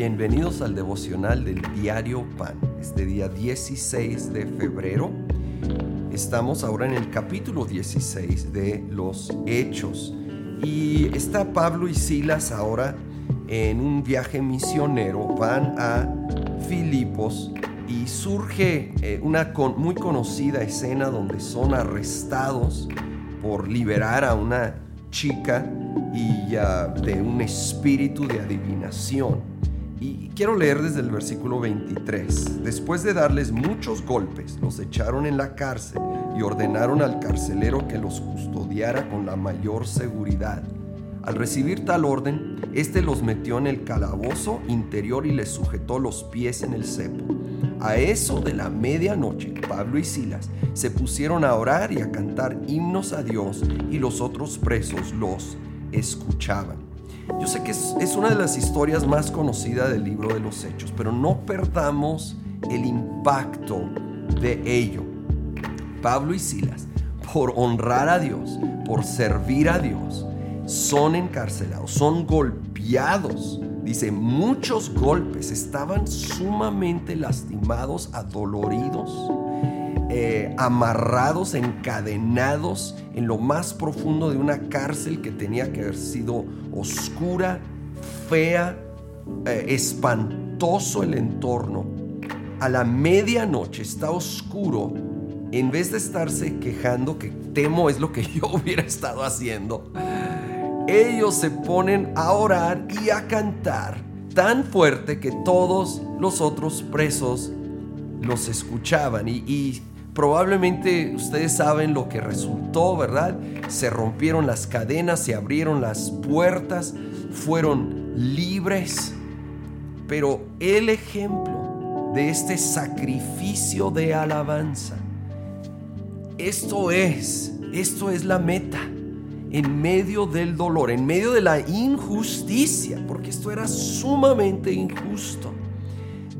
Bienvenidos al devocional del diario Pan, este día 16 de febrero. Estamos ahora en el capítulo 16 de los Hechos y está Pablo y Silas ahora en un viaje misionero, van a Filipos y surge eh, una muy conocida escena donde son arrestados por liberar a una chica y de un espíritu de adivinación. Y quiero leer desde el versículo 23. Después de darles muchos golpes, los echaron en la cárcel y ordenaron al carcelero que los custodiara con la mayor seguridad. Al recibir tal orden, éste los metió en el calabozo interior y les sujetó los pies en el cepo. A eso de la medianoche, Pablo y Silas se pusieron a orar y a cantar himnos a Dios y los otros presos los escuchaban. Yo sé que es, una de las historias más conocidas del libro de los Hechos, pero no perdamos el impacto de ello. Pablo y Silas, por honrar a Dios, por servir a Dios, son encarcelados, son golpeados. Dice, muchos golpes, estaban sumamente lastimados, adoloridos eh, amarrados, encadenados en lo más profundo de una cárcel que tenía que haber sido oscura, fea, eh, espantoso el entorno. A la medianoche está oscuro. En vez de estarse quejando, que temo es lo que yo hubiera estado haciendo, ellos se ponen a orar y a cantar tan fuerte que todos los otros presos los escuchaban y Probablemente ustedes saben lo que resultó, ¿verdad? Se rompieron las cadenas, se abrieron las puertas, fueron libres. Pero el ejemplo de este sacrificio de alabanza, esto es, esto es la meta. En medio del dolor, en medio de la injusticia, porque esto era sumamente injusto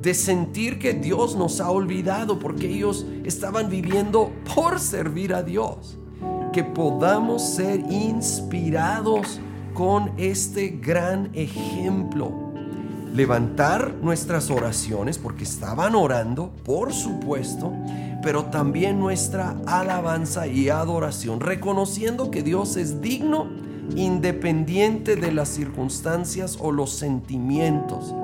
de sentir que Dios nos ha olvidado porque ellos estaban viviendo por servir a Dios. Que podamos ser inspirados con este gran ejemplo. Levantar nuestras oraciones porque estaban orando, por supuesto, pero también nuestra alabanza y adoración, reconociendo que Dios es digno independiente de las circunstancias o los sentimientos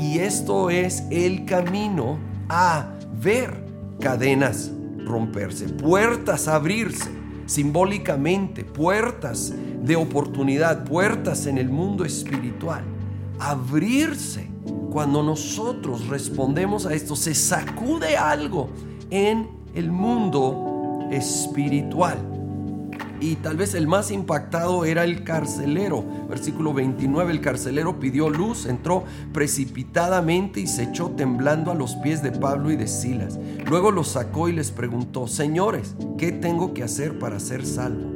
y esto es el camino a ver cadenas romperse, puertas abrirse simbólicamente, puertas de oportunidad, puertas en el mundo espiritual. Abrirse cuando nosotros respondemos a esto, se sacude algo en el mundo espiritual y tal vez el más impactado era el carcelero. Versículo 29, el carcelero pidió luz, entró precipitadamente y se echó temblando a los pies de Pablo y de Silas. Luego los sacó y les preguntó, señores, ¿qué tengo que hacer para ser salvo?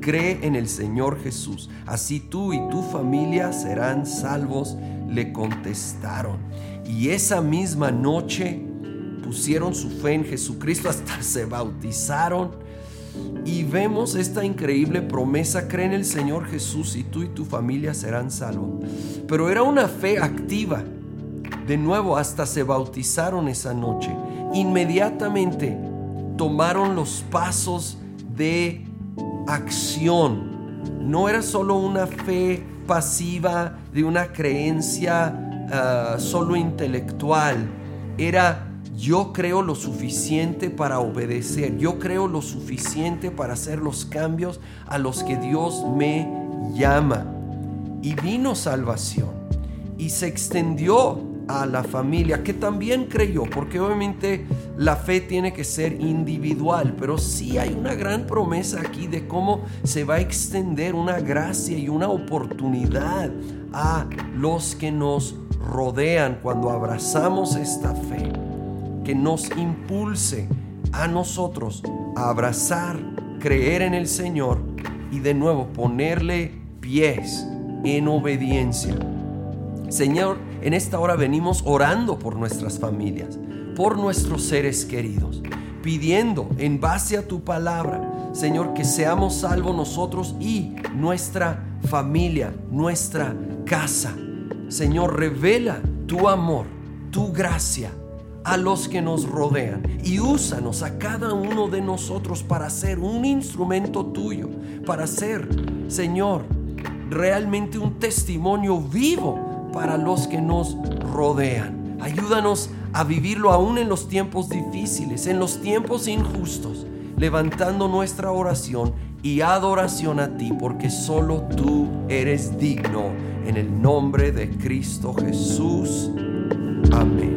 Cree en el Señor Jesús, así tú y tu familia serán salvos, le contestaron. Y esa misma noche pusieron su fe en Jesucristo, hasta se bautizaron y vemos esta increíble promesa, cree en el Señor Jesús y tú y tu familia serán salvos. Pero era una fe activa. De nuevo, hasta se bautizaron esa noche. Inmediatamente tomaron los pasos de acción. No era solo una fe pasiva de una creencia ah, solo intelectual. Era yo creo lo suficiente para obedecer, yo creo lo suficiente para hacer los cambios a los que Dios me llama. Y vino salvación y se extendió a la familia que también creyó, porque obviamente la fe tiene que ser individual, pero sí hay una gran promesa aquí de cómo se va a extender una gracia y una oportunidad a los que nos rodean cuando abrazamos esta fe que nos impulse a nosotros a abrazar, creer en el Señor y de nuevo ponerle pies en obediencia. Señor, en esta hora venimos orando por nuestras familias, por nuestros seres queridos, pidiendo en base a tu palabra, Señor, que seamos salvos nosotros y nuestra familia, nuestra casa Señor, revela tu amor, tu gracia a los que nos rodean y úsanos a cada uno de nosotros para ser un instrumento tuyo, para ser, Señor, realmente un testimonio vivo para los que nos rodean. Ayúdanos a vivirlo aún en los tiempos difíciles, en los tiempos injustos, levantando nuestra oración y adoración a ti, porque solo tú eres digno. En el nombre de Cristo Jesús. Amén.